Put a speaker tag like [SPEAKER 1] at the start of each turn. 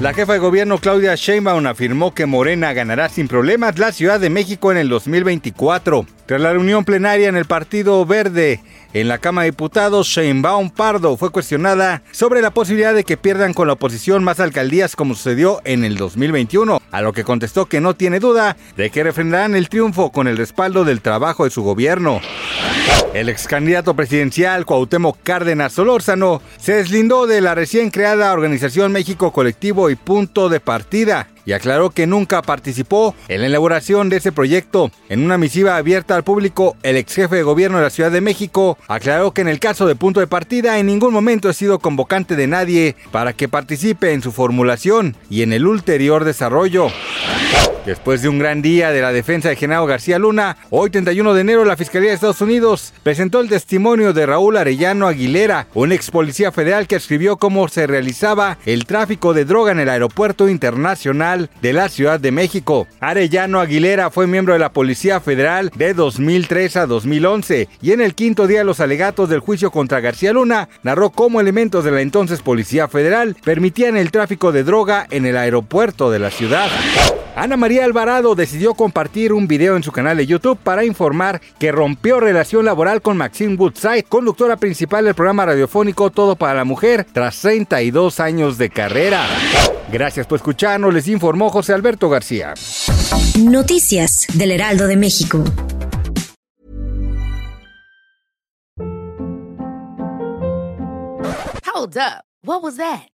[SPEAKER 1] La jefa de gobierno Claudia Sheinbaum afirmó que Morena ganará sin problemas la Ciudad de México en el 2024. Tras la reunión plenaria en el Partido Verde, en la Cámara de Diputados, Sheinbaum Pardo fue cuestionada sobre la posibilidad de que pierdan con la oposición más alcaldías como sucedió en el 2021, a lo que contestó que no tiene duda de que refrendarán el triunfo con el respaldo del trabajo de su gobierno. El ex candidato presidencial Cuauhtémoc Cárdenas Solórzano se deslindó de la recién creada Organización México Colectivo y Punto de Partida y aclaró que nunca participó en la elaboración de ese proyecto. En una misiva abierta al público, el ex jefe de gobierno de la Ciudad de México aclaró que en el caso de punto de partida en ningún momento ha sido convocante de nadie para que participe en su formulación y en el ulterior desarrollo. Después de un gran día de la defensa de Genaro García Luna, hoy 31 de enero la Fiscalía de Estados Unidos presentó el testimonio de Raúl Arellano Aguilera, un ex policía federal que escribió cómo se realizaba el tráfico de droga en el aeropuerto internacional de la Ciudad de México. Arellano Aguilera fue miembro de la Policía Federal de 2003 a 2011 y en el quinto día de los alegatos del juicio contra García Luna narró cómo elementos de la entonces Policía Federal permitían el tráfico de droga en el aeropuerto de la ciudad. Ana María Alvarado decidió compartir un video en su canal de YouTube para informar que rompió relación laboral con Maxine Woodside, conductora principal del programa radiofónico Todo para la Mujer, tras 32 años de carrera. Gracias por escucharnos, les informó José Alberto García.
[SPEAKER 2] Noticias del Heraldo de México.
[SPEAKER 3] Hold up. What was that?